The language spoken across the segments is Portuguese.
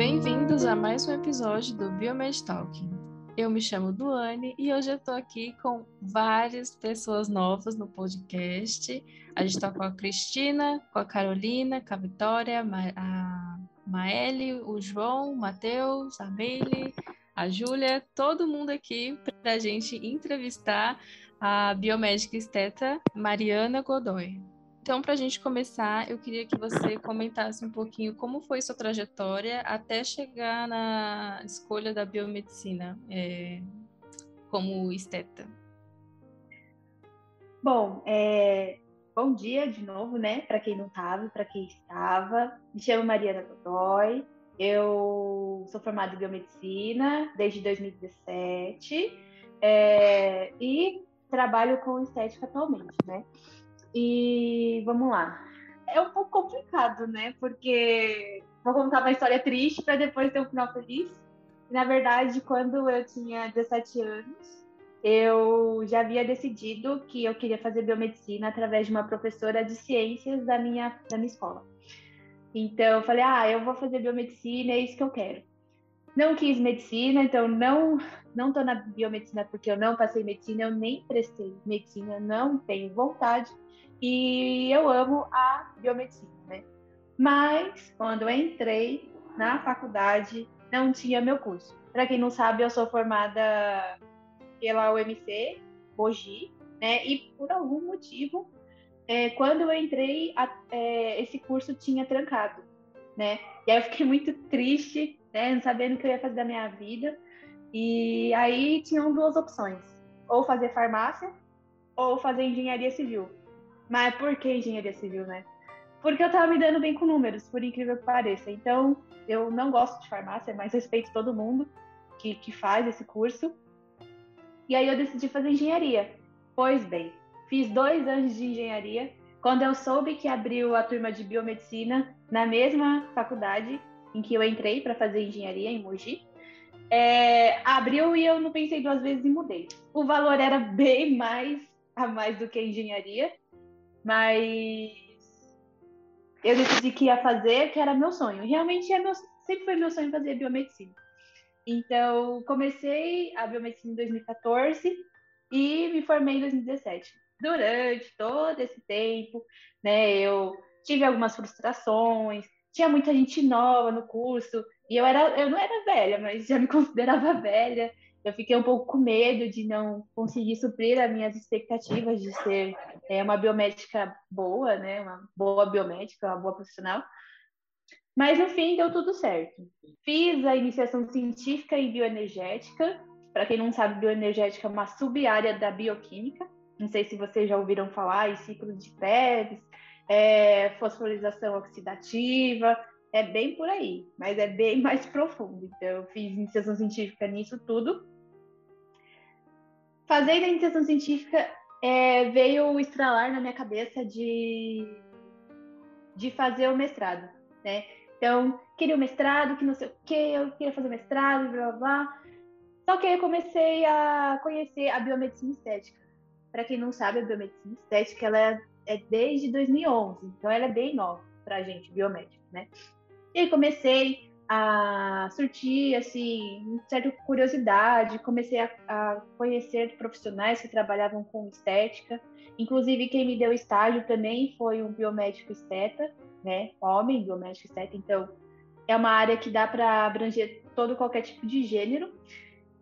Bem-vindos a mais um episódio do Biomed Talking. Eu me chamo Duane e hoje eu estou aqui com várias pessoas novas no podcast. A gente está com a Cristina, com a Carolina, com a Vitória, a Maeli, o João, o Matheus, a Meile, a Júlia, todo mundo aqui para a gente entrevistar a biomédica esteta Mariana Godoy. Então, para a gente começar, eu queria que você comentasse um pouquinho como foi sua trajetória até chegar na escolha da biomedicina é, como esteta. Bom, é, bom dia de novo, né? Para quem não estava, para quem estava. Me chamo Mariana Godoy. Eu sou formada em biomedicina desde 2017 é, e trabalho com estética atualmente, né? E vamos lá. É um pouco complicado, né? Porque vou contar uma história triste para depois ter um final feliz. Na verdade, quando eu tinha 17 anos, eu já havia decidido que eu queria fazer biomedicina através de uma professora de ciências da minha, da minha escola. Então, eu falei, ah, eu vou fazer biomedicina, é isso que eu quero. Não quis medicina, então não não tô na biomedicina porque eu não passei medicina, eu nem prestei medicina, não tenho vontade. E eu amo a biomedicina, né? Mas quando eu entrei na faculdade, não tinha meu curso. Para quem não sabe, eu sou formada pela UMC, Mogi, né? E por algum motivo, é, quando eu entrei, a, é, esse curso tinha trancado, né? E aí eu fiquei muito triste, né? Não sabendo o que eu ia fazer da minha vida. E aí tinham duas opções: ou fazer farmácia ou fazer engenharia civil. Mas por que engenharia civil, né? Porque eu tava me dando bem com números, por incrível que pareça. Então, eu não gosto de farmácia, mas respeito todo mundo que, que faz esse curso. E aí eu decidi fazer engenharia. Pois bem, fiz dois anos de engenharia. Quando eu soube que abriu a turma de biomedicina na mesma faculdade em que eu entrei para fazer engenharia em Mogi, é, abriu e eu não pensei duas vezes e mudei. O valor era bem mais a mais do que engenharia, mas eu decidi que ia fazer, que era meu sonho. Realmente é meu, sempre foi meu sonho fazer biomedicina. Então, comecei a biomedicina em 2014 e me formei em 2017. Durante todo esse tempo, né, eu tive algumas frustrações, tinha muita gente nova no curso, e eu era eu não era velha, mas já me considerava velha eu fiquei um pouco com medo de não conseguir suprir as minhas expectativas de ser é, uma biomédica boa, né? Uma boa biomédica, uma boa profissional. Mas no fim deu tudo certo. Fiz a iniciação científica em bioenergética. Para quem não sabe, bioenergética é uma sub-área da bioquímica. Não sei se vocês já ouviram falar em ciclos de Krebs, é, fosforização oxidativa, é bem por aí, mas é bem mais profundo. Então, eu fiz iniciação científica nisso tudo. Fazendo a iniciação científica, é, veio o estralar na minha cabeça de, de fazer o mestrado, né? Então, queria o mestrado, que não sei o quê, eu queria fazer mestrado, blá blá blá. Só que aí eu comecei a conhecer a biomedicina estética. Para quem não sabe, a biomedicina estética ela é, é desde 2011, então ela é bem nova para a gente, biomédica, né? E aí comecei a surtir, assim, certa curiosidade, comecei a, a, conhecer profissionais que trabalhavam com estética. Inclusive, quem me deu estágio também foi um biomédico esteta, né? Homem, biomédico esteta. Então, é uma área que dá para abranger todo qualquer tipo de gênero.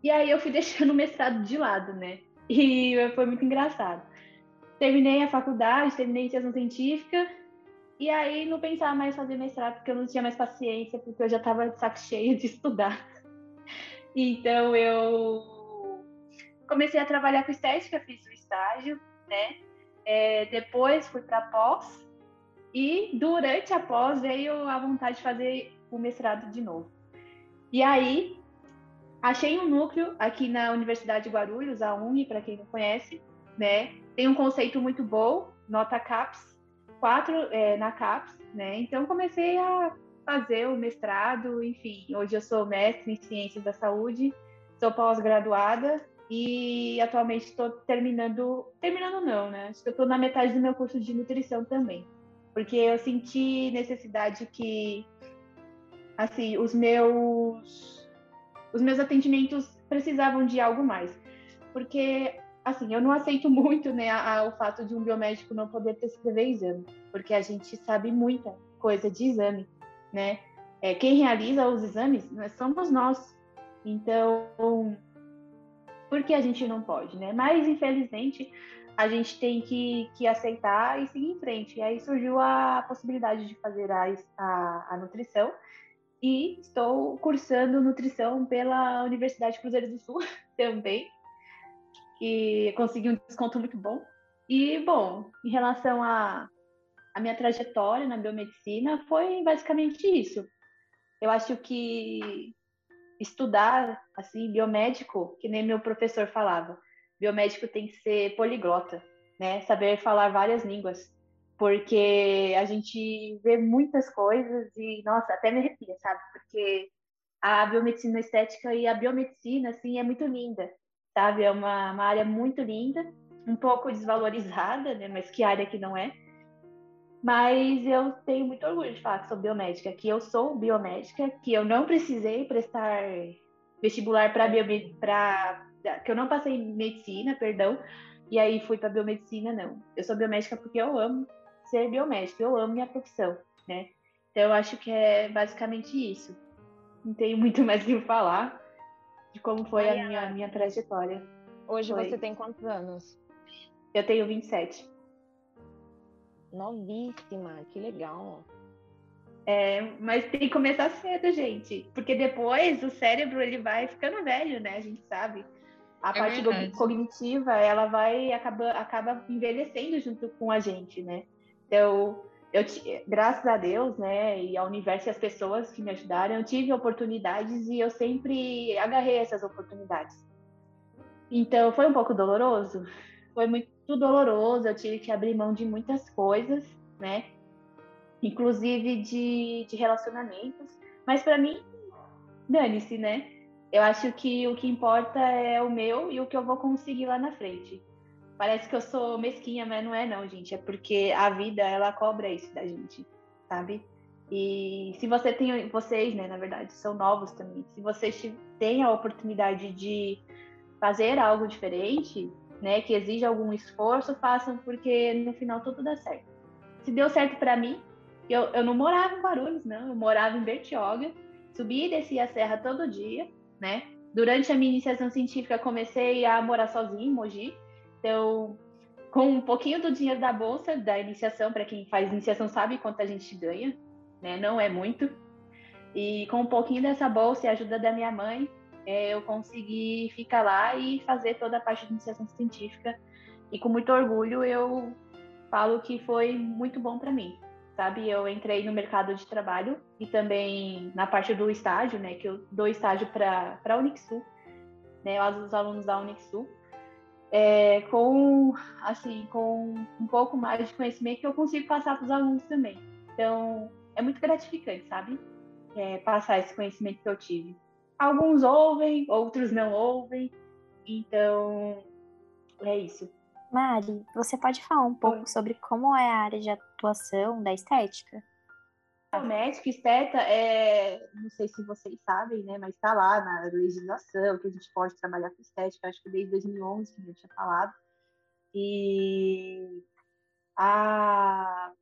E aí eu fui deixando o mestrado de lado, né? E foi muito engraçado. Terminei a faculdade, terminei a iniciação científica e aí não pensava mais fazer mestrado porque eu não tinha mais paciência, porque eu já estava de saco cheio de estudar. Então eu comecei a trabalhar com estética, fiz o estágio, né? É, depois fui para pós e durante a pós veio a vontade de fazer o mestrado de novo. E aí achei um núcleo aqui na Universidade de Guarulhos, a UNI, para quem não conhece, né? Tem um conceito muito bom, nota CAPS, quatro é, na CAPES, né? Então comecei a fazer o mestrado, enfim, hoje eu sou mestre em ciências da saúde, sou pós-graduada e atualmente estou terminando, terminando não, né? Acho que eu estou na metade do meu curso de nutrição também, porque eu senti necessidade que assim, os meus os meus atendimentos precisavam de algo mais. Porque assim, eu não aceito muito, né, a, a, o fato de um biomédico não poder prescrever exame, porque a gente sabe muita coisa de exame, né? É, quem realiza os exames somos nós. Então, por que a gente não pode, né? Mas, infelizmente, a gente tem que, que aceitar e seguir em frente. E aí surgiu a possibilidade de fazer a, a, a nutrição e estou cursando nutrição pela Universidade Cruzeiro do Sul também, que consegui um desconto muito bom. E, bom, em relação à a, a minha trajetória na biomedicina, foi basicamente isso. Eu acho que estudar, assim, biomédico, que nem meu professor falava, biomédico tem que ser poliglota, né? Saber falar várias línguas, porque a gente vê muitas coisas e, nossa, até me arrepia, sabe? Porque a biomedicina estética e a biomedicina, assim, é muito linda, sabe? É uma, uma área muito linda, um pouco desvalorizada, né? Mas que área que não é? Mas eu tenho muito orgulho de falar que sou biomédica, que eu sou biomédica, que eu não precisei prestar vestibular para para que eu não passei em medicina, perdão, e aí fui para biomedicina, não. Eu sou biomédica porque eu amo ser biomédica, eu amo minha profissão, né? Então eu acho que é basicamente isso. Não tenho muito mais o que falar de como foi a minha, minha trajetória. Hoje foi. você tem quantos anos? Eu tenho 27. Novíssima, que legal. É, mas tem que começar cedo, gente, porque depois o cérebro ele vai ficando velho, né? A gente sabe. A é parte verdade. cognitiva ela vai acaba, acaba envelhecendo junto com a gente, né? Então, eu graças a Deus, né, e ao universo e as pessoas que me ajudaram, eu tive oportunidades e eu sempre agarrei essas oportunidades. Então, foi um pouco doloroso, foi muito doloroso, eu tive que abrir mão de muitas coisas, né? Inclusive de, de relacionamentos. Mas para mim, dane-se, né? Eu acho que o que importa é o meu e o que eu vou conseguir lá na frente. Parece que eu sou mesquinha, mas não é não, gente. É porque a vida, ela cobra isso da gente, sabe? E se você tem, vocês, né, na verdade, são novos também. Se vocês têm a oportunidade de fazer algo diferente, né, que exige algum esforço, façam, porque no final tudo dá certo. Se deu certo para mim, eu, eu não morava em Guarulhos, não, eu morava em Bertioga, subia e descia a serra todo dia, né? Durante a minha iniciação científica, comecei a morar sozinha em Mogi, então, com um pouquinho do dinheiro da bolsa, da iniciação, para quem faz iniciação sabe quanto a gente ganha, né? Não é muito. E com um pouquinho dessa bolsa e ajuda da minha mãe, é, eu consegui ficar lá e fazer toda a parte de iniciação científica. E com muito orgulho eu falo que foi muito bom para mim, sabe? Eu entrei no mercado de trabalho e também na parte do estágio, né? Que eu dou estágio para a Unixul, né? Os alunos da Unixul. É, com assim com um pouco mais de conhecimento que eu consigo passar para os alunos também. Então é muito gratificante, sabe? É, passar esse conhecimento que eu tive alguns ouvem, outros não ouvem. Então, é isso. Mari, você pode falar um pouco Oi. sobre como é a área de atuação da estética? A médica esteta é, não sei se vocês sabem, né, mas está lá na legislação que a gente pode trabalhar com estética, acho que desde 2011 que eu tinha falado. E a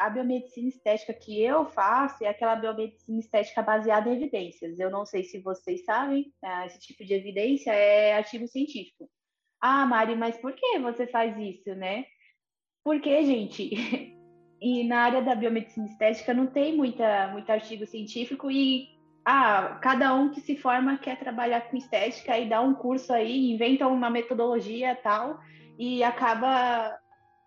a biomedicina estética que eu faço é aquela biomedicina estética baseada em evidências. Eu não sei se vocês sabem, né, esse tipo de evidência é artigo científico. Ah, Mari, mas por que você faz isso, né? Porque, gente, e na área da biomedicina estética não tem muita, muito artigo científico e ah, cada um que se forma quer trabalhar com estética e dá um curso aí, inventa uma metodologia tal e acaba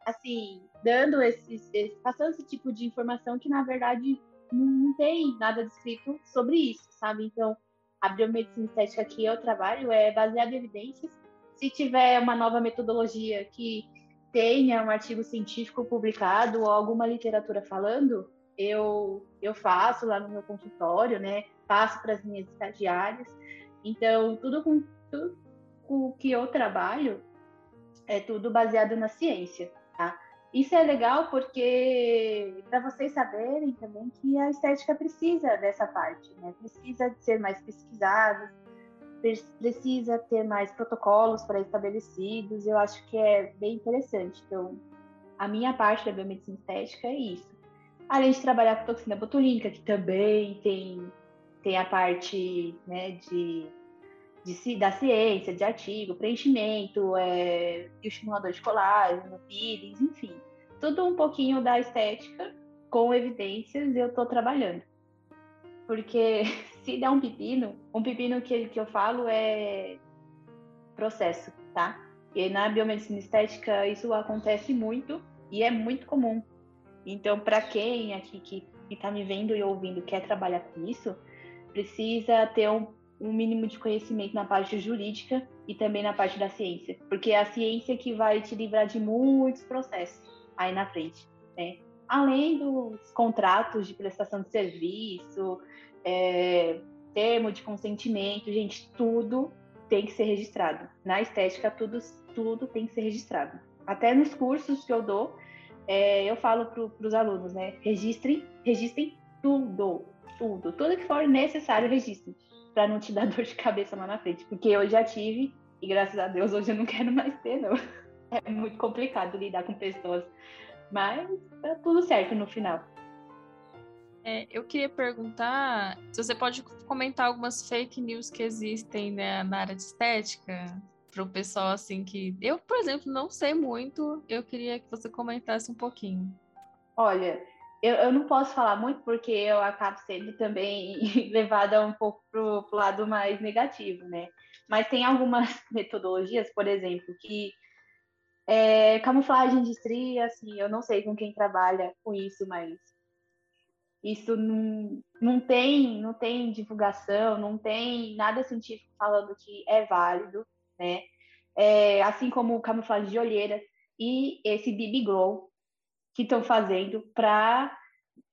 assim dando esses, esse, passando esse tipo de informação que na verdade não tem nada descrito sobre isso, sabe? Então, a biomedicina estética que eu trabalho é baseada em evidências. Se tiver uma nova metodologia que tenha um artigo científico publicado ou alguma literatura falando, eu eu faço lá no meu consultório, né? Passo para as minhas estagiárias. Então, tudo com tudo com o que eu trabalho é tudo baseado na ciência, tá? isso é legal porque para vocês saberem também que a estética precisa dessa parte, né? Precisa de ser mais pesquisada, precisa ter mais protocolos para estabelecidos. Eu acho que é bem interessante. Então, a minha parte da biomedicina estética é isso. Além de trabalhar com toxina botulínica, que também tem, tem a parte né, de, de, da ciência, de artigo, preenchimento, é, estimulador de colágeno, peelings, enfim. Tudo um pouquinho da estética, com evidências, eu estou trabalhando. Porque se der um pepino, um pepino que, que eu falo é processo, tá? E na biomedicina estética isso acontece muito e é muito comum. Então, para quem aqui que está me vendo e ouvindo quer trabalhar com isso, precisa ter um, um mínimo de conhecimento na parte jurídica e também na parte da ciência, porque é a ciência que vai te livrar de muitos processos aí na frente, né? Além dos contratos de prestação de serviço, é, termo de consentimento, gente, tudo tem que ser registrado. Na estética, tudo, tudo tem que ser registrado. Até nos cursos que eu dou, é, eu falo para os alunos, né? Registrem, registrem tudo, tudo, tudo que for necessário, registrem, para não te dar dor de cabeça lá na frente, porque eu já tive e graças a Deus hoje eu não quero mais ter, não. É muito complicado lidar com pessoas, mas tá tudo certo no final. É, eu queria perguntar se você pode comentar algumas fake news que existem né, na área de estética para o pessoal assim que eu, por exemplo, não sei muito. Eu queria que você comentasse um pouquinho. Olha, eu, eu não posso falar muito porque eu acabo sendo também levada um pouco para o lado mais negativo, né? Mas tem algumas metodologias, por exemplo, que é, camuflagem de estria, assim, eu não sei com quem trabalha com isso, mas isso não, não tem não tem divulgação, não tem nada científico falando que é válido, né? É, assim como camuflagem de olheira e esse BB Glow que estão fazendo para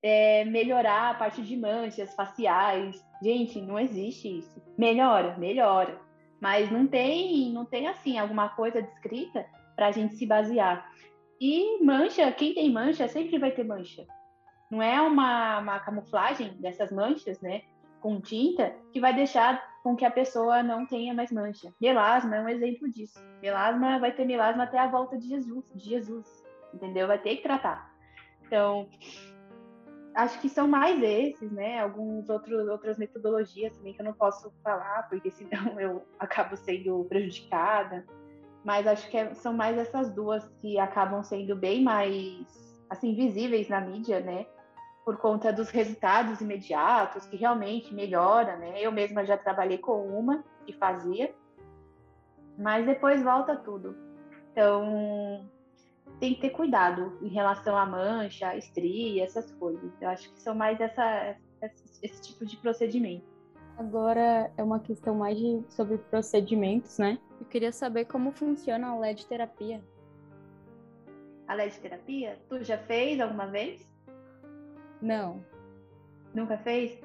é, melhorar a parte de manchas faciais. Gente, não existe isso. Melhora, melhora, mas não tem não tem assim alguma coisa descrita para a gente se basear. E mancha, quem tem mancha sempre vai ter mancha não é uma, uma camuflagem dessas manchas, né, com tinta, que vai deixar com que a pessoa não tenha mais mancha. Melasma é um exemplo disso. Melasma vai ter melasma até a volta de Jesus, de Jesus, entendeu? Vai ter que tratar. Então, acho que são mais esses, né? Alguns outros outras metodologias também que eu não posso falar, porque senão eu acabo sendo prejudicada. Mas acho que é, são mais essas duas que acabam sendo bem mais assim visíveis na mídia, né? por conta dos resultados imediatos, que realmente melhora, né? Eu mesma já trabalhei com uma que fazia, mas depois volta tudo. Então, tem que ter cuidado em relação à mancha, estria, essas coisas. Eu acho que são mais essa, esse, esse tipo de procedimento. Agora é uma questão mais de, sobre procedimentos, né? Eu queria saber como funciona a LED terapia. A LED terapia? Tu já fez alguma vez? Não. Nunca fez?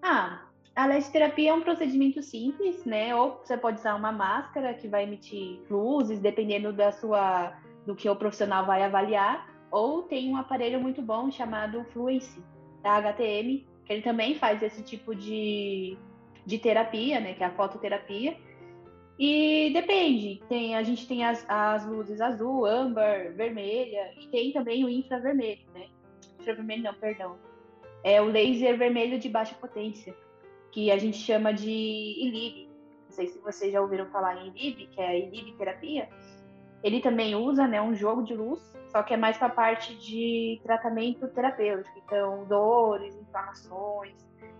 Ah, a LED-terapia é um procedimento simples, né? Ou você pode usar uma máscara que vai emitir luzes, dependendo da sua, do que o profissional vai avaliar. Ou tem um aparelho muito bom chamado Fluence, da HTM, que ele também faz esse tipo de, de terapia, né? Que é a fototerapia. E depende, tem, a gente tem as, as luzes azul, âmbar, vermelha, e tem também o infravermelho, né? infravermelho não, perdão. É o laser vermelho de baixa potência, que a gente chama de ILIB. Não sei se vocês já ouviram falar em ILIB, que é a ILIB terapia. Ele também usa né, um jogo de luz, só que é mais para a parte de tratamento terapêutico. Então, dores, inflamações.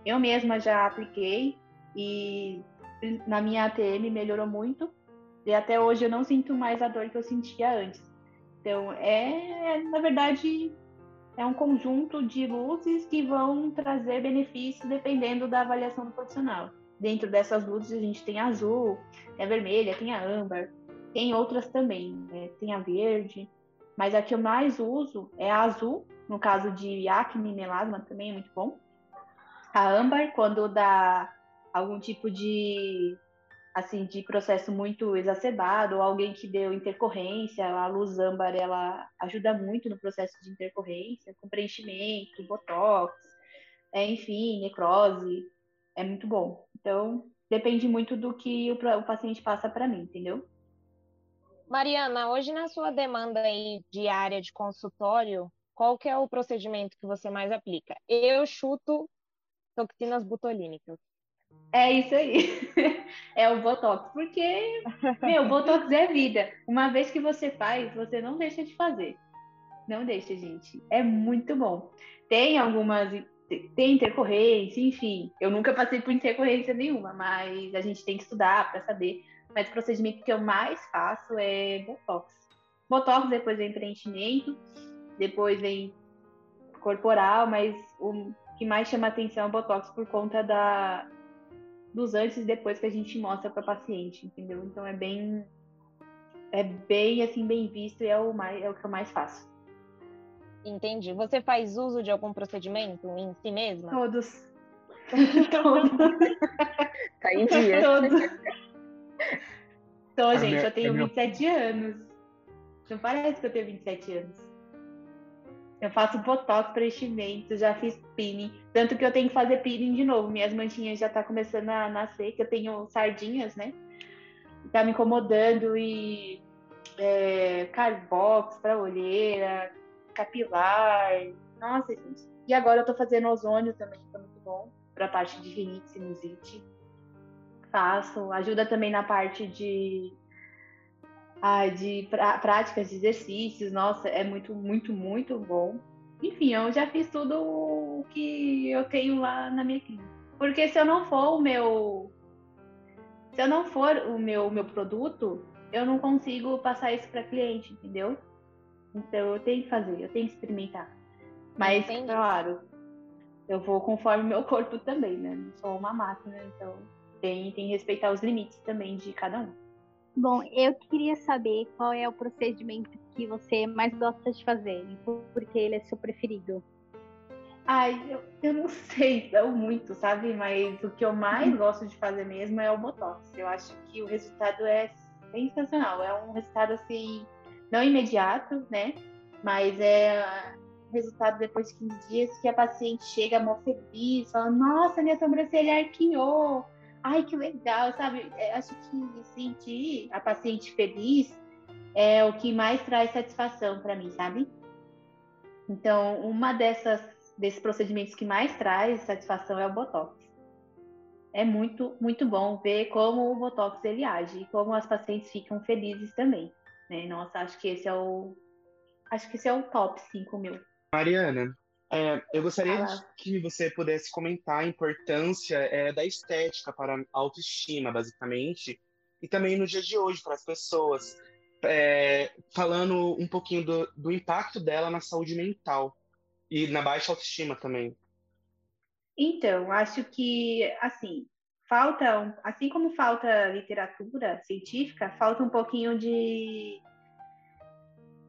Eu mesma já apliquei e na minha ATM melhorou muito. E até hoje eu não sinto mais a dor que eu sentia antes. Então, é, na verdade, é um conjunto de luzes que vão trazer benefícios dependendo da avaliação do profissional. Dentro dessas luzes a gente tem azul, tem vermelha, tem a âmbar, tem outras também, né? tem a verde, mas a que eu mais uso é a azul, no caso de acne e melasma também é muito bom. A âmbar, quando dá algum tipo de assim de processo muito exacerbado, ou alguém que deu intercorrência, a luz âmbar ela ajuda muito no processo de intercorrência, com preenchimento, botox, é, enfim, necrose, é muito bom. Então, depende muito do que o, o paciente passa para mim, entendeu? Mariana, hoje na sua demanda aí diária de consultório, qual que é o procedimento que você mais aplica? Eu chuto toxinas botulínicas. É isso aí. É o Botox. Porque, meu, Botox é vida. Uma vez que você faz, você não deixa de fazer. Não deixa, gente. É muito bom. Tem algumas. Tem intercorrência, enfim. Eu nunca passei por intercorrência nenhuma, mas a gente tem que estudar para saber. Mas o procedimento que eu mais faço é Botox. Botox, depois vem preenchimento, depois vem corporal, mas o que mais chama atenção é o Botox por conta da, dos antes e depois que a gente mostra para paciente, entendeu? Então é bem é bem assim bem visto e é o mais é o que eu mais faço. Entendi. Você faz uso de algum procedimento em si mesma? Todos. Todos. tá em dia. Todos. Então, gente, minha, eu tenho 27 minha... anos. Não parece que eu tenho 27 anos. Eu faço botox, preenchimento, já fiz peeling. Tanto que eu tenho que fazer peeling de novo. Minhas manchinhas já tá começando a nascer, que eu tenho sardinhas, né? Tá me incomodando e é, carbox para olheira, capilar. Nossa, gente. E agora eu tô fazendo ozônio também, que tá muito bom. Pra parte de rinite, sinusite. Faço. Ajuda também na parte de ah, de práticas de exercícios, nossa, é muito, muito, muito bom. Enfim, eu já fiz tudo o que eu tenho lá na minha clínica. Porque se eu não for o meu. Se eu não for o meu, meu produto, eu não consigo passar isso para cliente, entendeu? Então eu tenho que fazer, eu tenho que experimentar. Mas, Entendi. claro, eu vou conforme o meu corpo também, né? Não sou uma máquina, então tem, tem que respeitar os limites também de cada um. Bom, eu queria saber qual é o procedimento que você mais gosta de fazer e por que ele é seu preferido. Ai, eu, eu não sei não muito, sabe? Mas o que eu mais uhum. gosto de fazer mesmo é o Botox. Eu acho que o resultado é sensacional. É um resultado, assim, não imediato, né? Mas é um resultado depois de 15 dias que a paciente chega mó feliz, fala, nossa, minha sobrancelha arqueou ai, que legal, sabe? É, acho que sentir a paciente feliz é o que mais traz satisfação para mim, sabe? Então, uma dessas desses procedimentos que mais traz satisfação é o botox. É muito, muito bom ver como o botox ele age e como as pacientes ficam felizes também. Né? Nossa, acho que esse é o acho que esse é o top 5 mil. Mariana, é, eu gostaria que você pudesse comentar a importância é, da estética para a autoestima, basicamente, e também no dia de hoje para as pessoas, é, falando um pouquinho do, do impacto dela na saúde mental e na baixa autoestima também. Então, acho que, assim, falta, assim como falta literatura científica, falta um pouquinho de,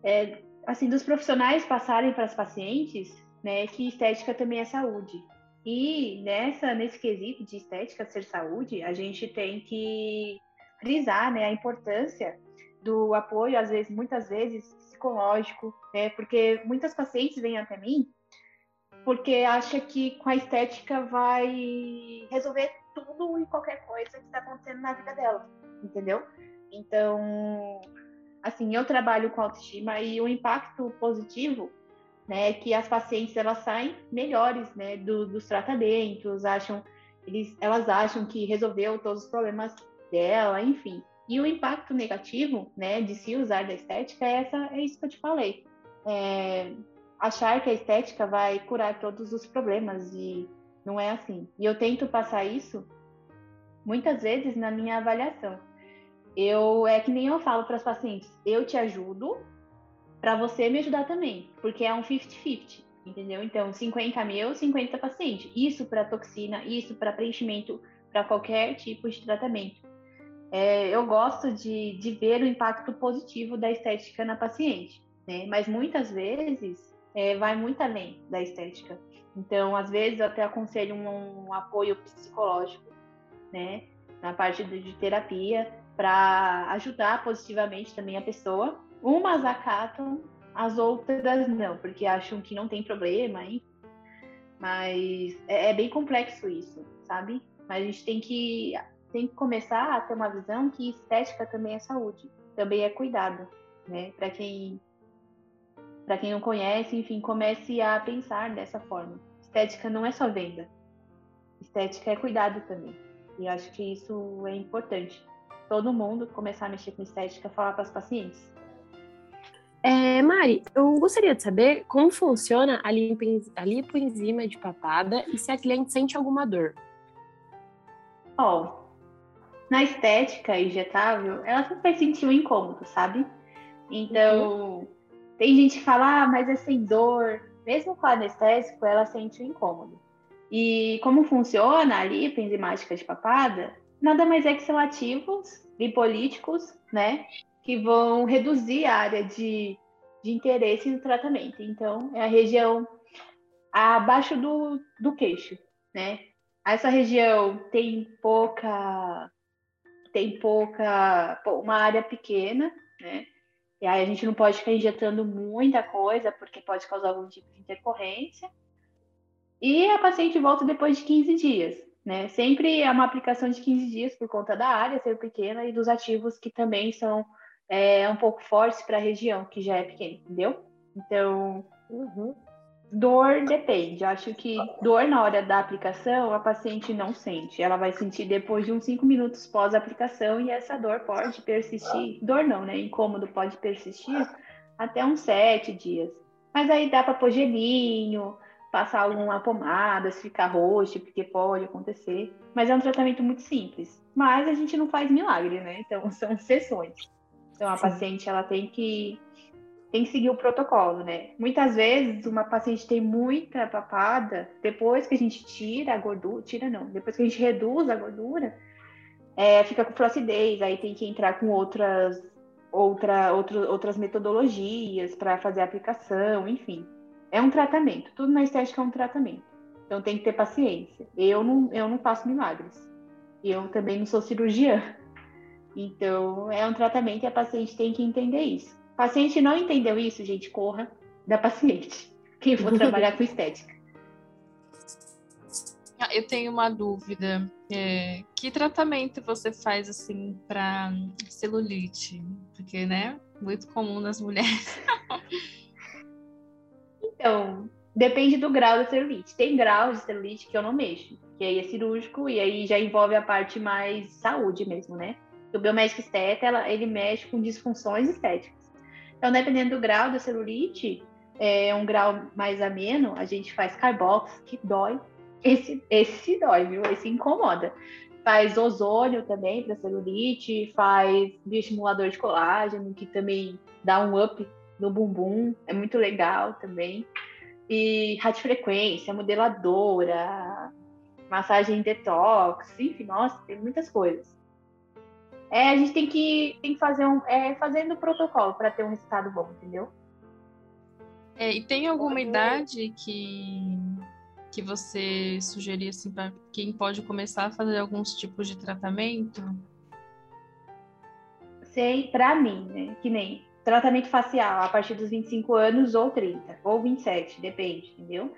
é, assim, dos profissionais passarem para as pacientes né, que estética também é saúde. E nessa nesse quesito de estética ser saúde, a gente tem que frisar, né, a importância do apoio, às vezes, muitas vezes psicológico, né, porque muitas pacientes vêm até mim porque acha que com a estética vai resolver tudo e qualquer coisa que está acontecendo na vida dela, entendeu? Então, assim, eu trabalho com autoestima e o impacto positivo né, que as pacientes elas saem melhores, né, do, dos tratamentos, acham eles, elas acham que resolveu todos os problemas dela, enfim. E o impacto negativo, né, de se usar da estética é essa, é isso que eu te falei. É, achar que a estética vai curar todos os problemas e não é assim. E eu tento passar isso muitas vezes na minha avaliação. Eu é que nem eu falo para as pacientes, eu te ajudo, para você me ajudar também, porque é um 50-50, entendeu? Então, 50 mil, 50 paciente. Isso para toxina, isso para preenchimento, para qualquer tipo de tratamento. É, eu gosto de, de ver o impacto positivo da estética na paciente, né? Mas muitas vezes é, vai muito além da estética. Então, às vezes, eu até aconselho um, um apoio psicológico, né? na parte de terapia, para ajudar positivamente também a pessoa. Umas acatam, as outras não, porque acham que não tem problema, hein? Mas é, é bem complexo isso, sabe? Mas a gente tem que, tem que começar a ter uma visão que estética também é saúde, também é cuidado, né? Para quem para quem não conhece, enfim, comece a pensar dessa forma. Estética não é só venda. Estética é cuidado também. E acho que isso é importante. Todo mundo começar a mexer com estética, falar para as pacientes. É, Mari, eu gostaria de saber como funciona a, lipoenzima de papada e se a cliente sente alguma dor. Ó, oh, na estética injetável, ela sempre vai sentir um incômodo, sabe? Então, uhum. tem gente que fala, ah, mas é sem dor. Mesmo com anestésico, ela sente um incômodo. E como funciona a lipo enzimática de papada? Nada mais é que são ativos lipolíticos, né? Que vão reduzir a área de, de interesse no tratamento. Então, é a região abaixo do, do queixo, né? Essa região tem pouca tem pouca uma área pequena, né? E aí a gente não pode ficar injetando muita coisa porque pode causar algum tipo de intercorrência. E a paciente volta depois de 15 dias, né? Sempre é uma aplicação de 15 dias por conta da área ser pequena e dos ativos que também são é, um pouco fortes para a região que já é pequena, entendeu? Então, uhum. Dor depende. Acho que dor na hora da aplicação a paciente não sente. Ela vai sentir depois de uns 5 minutos pós aplicação e essa dor pode persistir. Dor não, né? Incômodo pode persistir até uns 7 dias. Mas aí dá para pôr gelinho, passar alguma pomada, se ficar roxo, porque pode acontecer. Mas é um tratamento muito simples. Mas a gente não faz milagre, né? Então são sessões. Então a Sim. paciente ela tem que tem que seguir o protocolo, né? Muitas vezes uma paciente tem muita papada, depois que a gente tira a gordura, tira não, depois que a gente reduz a gordura, é, fica com flacidez, aí tem que entrar com outras outra, outro, outras metodologias para fazer a aplicação, enfim. É um tratamento, tudo na estética é um tratamento. Então tem que ter paciência. Eu não, eu não faço milagres. Eu também não sou cirurgiã. Então é um tratamento e a paciente tem que entender isso. Paciente não entendeu isso, gente, corra da paciente. Quem for trabalhar com estética. Ah, eu tenho uma dúvida. É, que tratamento você faz assim para celulite? Porque, né, muito comum nas mulheres. então, depende do grau da celulite. Tem graus de celulite que eu não mexo, que aí é cirúrgico e aí já envolve a parte mais saúde mesmo, né? O biomédico esteta, ela, ele mexe com disfunções estéticas. Então, dependendo do grau da celulite, é um grau mais ameno, a gente faz carbox, que dói. Esse, esse dói, viu? Esse incomoda. Faz ozônio também para celulite, faz bioestimulador de colágeno, que também dá um up no bumbum, é muito legal também. E radiofrequência, modeladora, massagem detox, enfim, nossa, tem muitas coisas é, a gente tem que, tem que fazer um, é, fazendo o protocolo para ter um resultado bom, entendeu? É, e tem alguma idade que, que você sugeria assim, para quem pode começar a fazer alguns tipos de tratamento? Sei, para mim, né? Que nem tratamento facial a partir dos 25 anos ou 30, ou 27, depende, entendeu?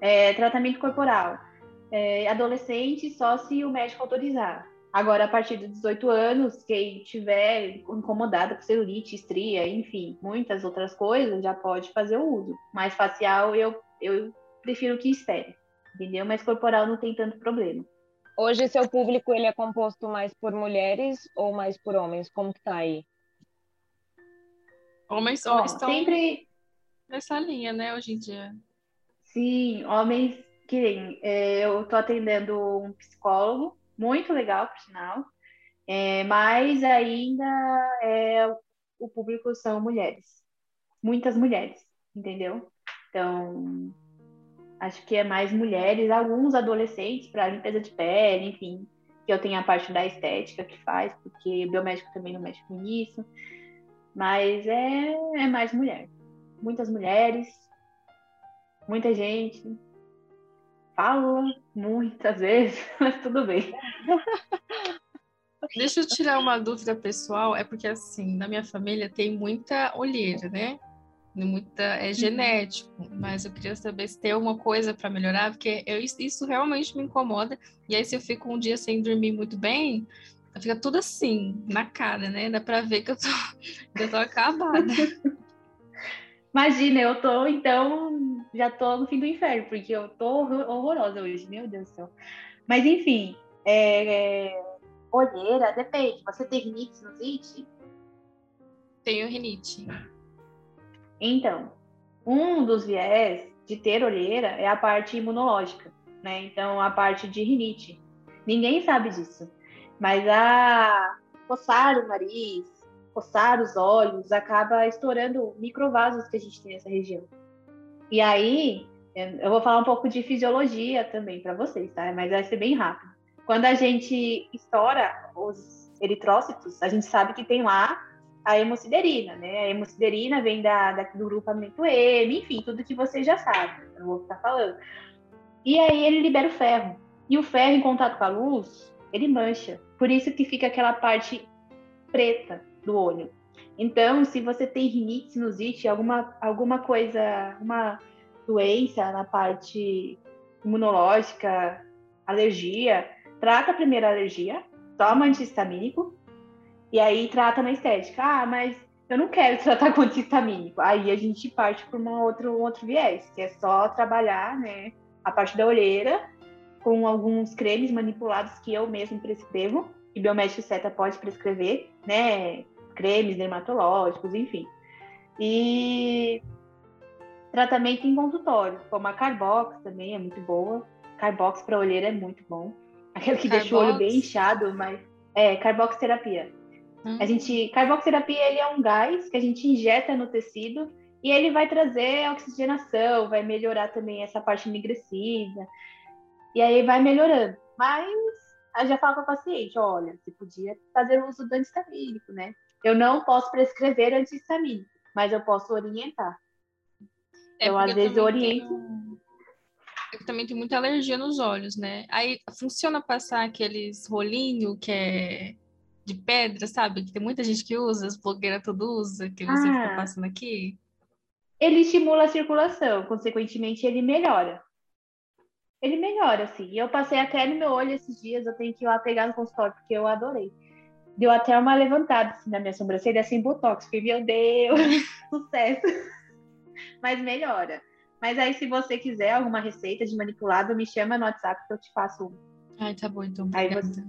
É, tratamento corporal. É, adolescente só se o médico autorizar. Agora, a partir dos 18 anos, quem tiver incomodada por celulite, estria, enfim, muitas outras coisas, já pode fazer o uso. Mas facial, eu, eu prefiro que espere, entendeu? Mas corporal não tem tanto problema. Hoje, seu público, ele é composto mais por mulheres ou mais por homens? Como que tá aí? Homens, homens estão sempre nessa linha, né, hoje em dia. Sim, homens que é, eu tô atendendo um psicólogo muito legal, por sinal. É, mas ainda é, o público são mulheres, muitas mulheres, entendeu? Então, acho que é mais mulheres, alguns adolescentes para limpeza de pele, enfim, que eu tenho a parte da estética que faz, porque biomédico também não mexe com isso, mas é, é mais mulher, muitas mulheres, muita gente, fala muitas vezes, mas tudo bem. Deixa eu tirar uma dúvida pessoal, é porque assim, na minha família tem muita olheira, né? Muita, é uhum. genético, mas eu queria saber se tem alguma coisa para melhorar, porque eu, isso realmente me incomoda. E aí, se eu fico um dia sem dormir muito bem, fica tudo assim, na cara, né? Dá para ver que eu tô, que eu tô acabada. Imagina, eu tô, então, já tô no fim do inferno, porque eu tô horrorosa hoje, meu Deus do céu. Mas, enfim, é, é, olheira, depende. Você tem rinite, sinusite? Tenho rinite. Então, um dos viés de ter olheira é a parte imunológica, né? Então, a parte de rinite. Ninguém sabe disso. Mas a coçar o nariz, coçar os olhos, acaba estourando microvasos que a gente tem nessa região. E aí, eu vou falar um pouco de fisiologia também para vocês, tá? Mas vai ser bem rápido. Quando a gente estoura os eritrócitos, a gente sabe que tem lá a hemociderina, né? A hemociderina vem da, da, do grupamento M, enfim, tudo que você já sabe, eu vou ficar falando. E aí ele libera o ferro. E o ferro em contato com a luz, ele mancha. Por isso que fica aquela parte preta do olho. Então, se você tem rinite, sinusite, alguma, alguma coisa, uma doença na parte imunológica, alergia, trata a alergia, toma antihistamínico e aí trata na estética. Ah, mas eu não quero tratar com antihistamínico. Aí a gente parte para um outro, um outro viés, que é só trabalhar né, a parte da olheira com alguns cremes manipulados que eu mesmo prescrevo, e biomédico seta pode prescrever, né? Cremes dermatológicos, enfim. E tratamento em consultório, como a Carbox também é muito boa. Carbox para olheira é muito bom. Aquele que Carbox. deixa o olho bem inchado, mas é Carbox terapia. Hum. A gente, Carbox terapia ele é um gás que a gente injeta no tecido e ele vai trazer oxigenação, vai melhorar também essa parte enegrecida. E aí vai melhorando. Mas a já fala para o paciente, olha, você podia fazer uso do antistamínico, né? Eu não posso prescrever antihistamínico, mas eu posso orientar. É então, às vezes, eu oriento. Tenho... Eu também tenho muita alergia nos olhos, né? Aí funciona passar aqueles rolinhos que é de pedra, sabe? Que tem muita gente que usa, as blogueiras tudo usa, que você ah, fica passando aqui. Ele estimula a circulação, consequentemente ele melhora. Ele melhora, assim. E eu passei até no meu olho esses dias, eu tenho que ir lá pegar no consultório, porque eu adorei deu até uma levantada assim, na minha sobrancelha sem botox. Fiquei, meu Deus, sucesso. Mas melhora. Mas aí, se você quiser alguma receita de manipulado, me chama no WhatsApp que eu te faço um. Ai, tá bom, então. Aí você.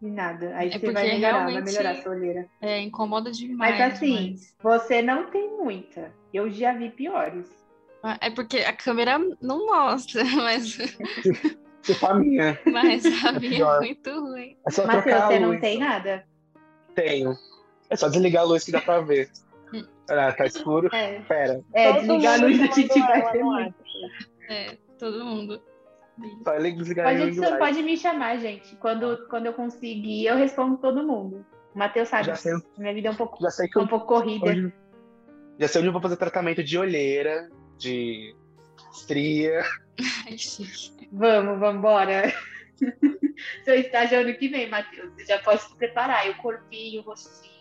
De nada. Aí é você vai melhorar, vai melhorar a sua olheira. É, incomoda demais. Mas assim, mas... você não tem muita. Eu já vi piores. Ah, é porque a câmera não mostra, mas. Tipo a minha. Mas a minha é muito ruim. É só Matheus, você não tem nada? Tenho. É só desligar a luz que dá pra ver. Ah, tá escuro? É. Pera. É, todo desligar a luz a gente vai ver muito. É, todo mundo. Só desligar pode, você pode me chamar, gente. Quando, quando eu conseguir, eu respondo todo mundo. O Matheus sabe. Já sei, minha vida é um pouco, já sei que um eu, pouco corrida. Onde, já sei onde eu vou fazer tratamento de olheira, de estria. Ai, chique. Vamos, vamos embora. Seu estágio ano que vem, Matheus. Você já pode se preparar. E o corpinho, o rostinho.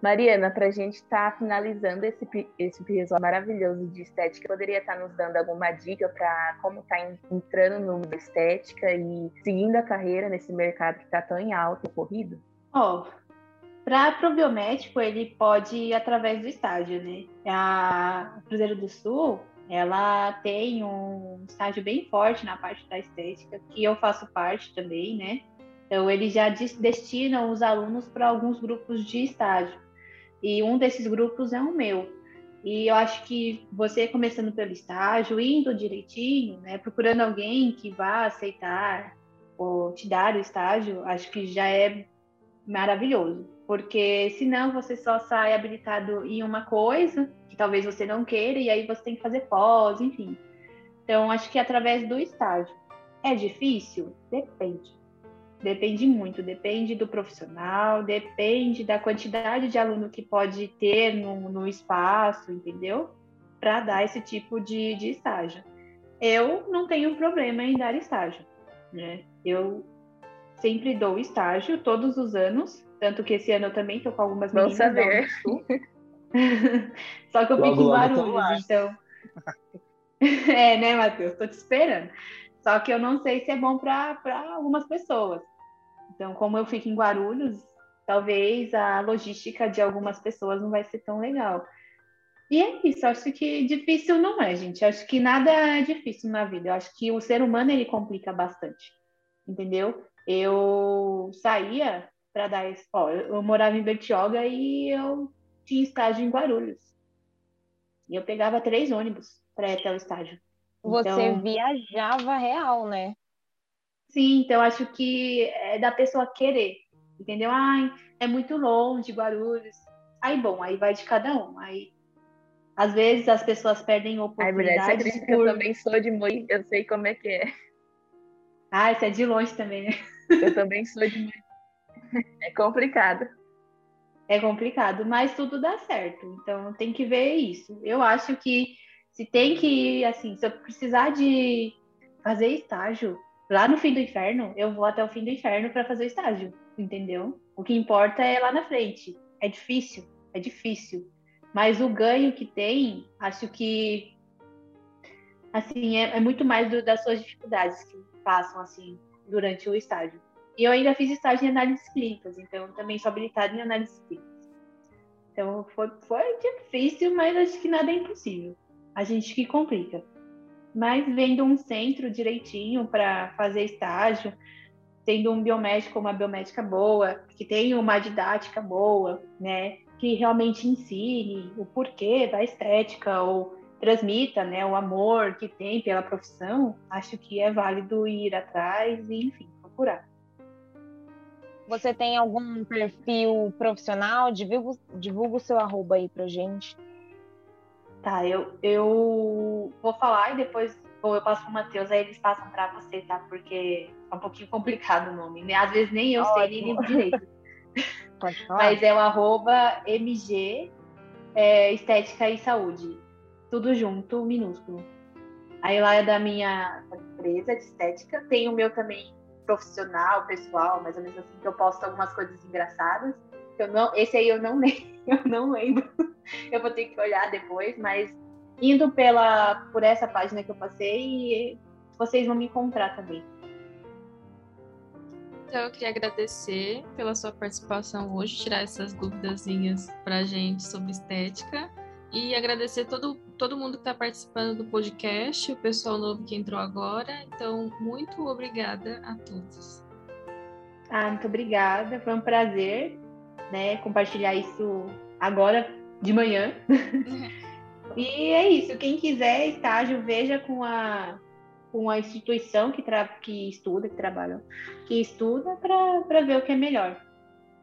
Mariana, para a gente estar tá finalizando esse, esse episódio maravilhoso de estética, poderia estar tá nos dando alguma dica para como está entrando no mundo da estética e seguindo a carreira nesse mercado que está tão em alta, corrido? Ó, oh, para o biomédico, ele pode ir através do estágio, né? A Cruzeiro do Sul, ela tem um estágio bem forte na parte da estética, que eu faço parte também, né? Então, eles já destinam os alunos para alguns grupos de estágio. E um desses grupos é o meu. E eu acho que você começando pelo estágio, indo direitinho, né, procurando alguém que vá aceitar ou te dar o estágio, acho que já é maravilhoso. Porque senão você só sai habilitado em uma coisa talvez você não queira, e aí você tem que fazer pós, enfim. Então, acho que através do estágio. É difícil? Depende. Depende muito, depende do profissional, depende da quantidade de aluno que pode ter no, no espaço, entendeu? Para dar esse tipo de, de estágio. Eu não tenho problema em dar estágio, né? Eu sempre dou estágio, todos os anos. Tanto que esse ano eu também estou com algumas meninas. Vamos saber. Só que eu logo, fico em Guarulhos, então. é, né, Matheus? Tô te esperando. Só que eu não sei se é bom para algumas pessoas. Então, como eu fico em Guarulhos, talvez a logística de algumas pessoas não vai ser tão legal. E é isso, acho que difícil não é, gente. Acho que nada é difícil na vida. Eu acho que o ser humano ele complica bastante. Entendeu? Eu saía para dar. Ó, eu morava em Bertioga e eu tinha estágio em Guarulhos. E eu pegava três ônibus para ir até o estágio. Você então... viajava real, né? Sim, então acho que é da pessoa querer, entendeu? Ai, é muito longe, Guarulhos. Aí, bom, aí vai de cada um. Aí, às vezes as pessoas perdem oportunidades. Ai, mulher, você por... eu também sou de Moi, eu sei como é que é. Ah, você é de longe também, né? Eu também sou de Moi. É complicado. É complicado, mas tudo dá certo. Então tem que ver isso. Eu acho que se tem que, assim, se eu precisar de fazer estágio lá no fim do inferno, eu vou até o fim do inferno para fazer o estágio, entendeu? O que importa é lá na frente. É difícil, é difícil. Mas o ganho que tem, acho que assim é, é muito mais do, das suas dificuldades que passam assim durante o estágio. E eu ainda fiz estágio em análises clínicas, então também sou habilitada em análises clínicas. Então foi, foi difícil, mas acho que nada é impossível a gente que complica. Mas vendo um centro direitinho para fazer estágio, tendo um biomédico, uma biomédica boa, que tenha uma didática boa, né, que realmente ensine o porquê da estética ou transmita, né, o amor que tem pela profissão, acho que é válido ir atrás e, enfim, procurar. Você tem algum perfil profissional? Divulga, divulga o seu arroba aí pra gente. Tá, eu, eu vou falar e depois ou eu passo pro Matheus, aí eles passam para você, tá? Porque é um pouquinho complicado o nome. Né? Às vezes nem eu Ótimo. sei nem direito. Mas é o arroba MG é, Estética e Saúde. Tudo junto, minúsculo. Aí lá é da minha empresa de estética. Tem o meu também profissional, pessoal, mais ou menos assim, que eu posto algumas coisas engraçadas. Eu não, esse aí eu não eu não lembro. Eu vou ter que olhar depois, mas indo pela por essa página que eu passei, vocês vão me encontrar também. Então, eu queria agradecer pela sua participação hoje, tirar essas duvidazinhas para gente sobre estética e agradecer todo, todo mundo que está participando do podcast, o pessoal novo que entrou agora. Então, muito obrigada a todos. Ah, muito obrigada, foi um prazer né, compartilhar isso agora de manhã. e é isso. Quem quiser estágio, veja com a com a instituição que, tra que estuda, que trabalha, que estuda para ver o que é melhor.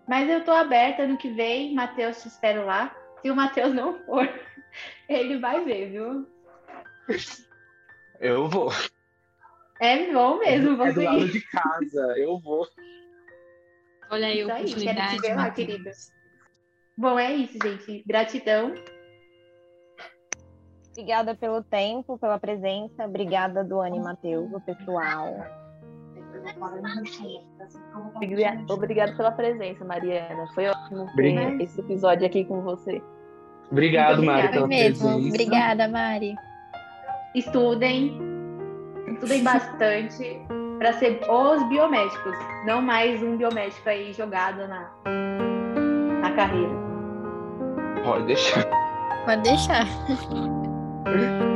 Mas eu estou aberta no que vem, Matheus, te espero lá. Se o Matheus não for, ele vai ver, viu? Eu vou. É bom mesmo, você. É do lado de casa, eu vou. Olha aí, oportunidade. Quero te lá, querida. Bom, é isso, gente. Gratidão. Obrigada pelo tempo, pela presença. Obrigada, Duane e Matheus, o pessoal. Obrigada pela presença, Mariana. Foi ótimo ter esse episódio aqui com você. Obrigado, Mari, pela mesmo. presença. Obrigada, Mari. Estudem, estudem bastante para ser os biomédicos, não mais um biomédico aí jogado na, na carreira. Pode deixar. Pode deixar.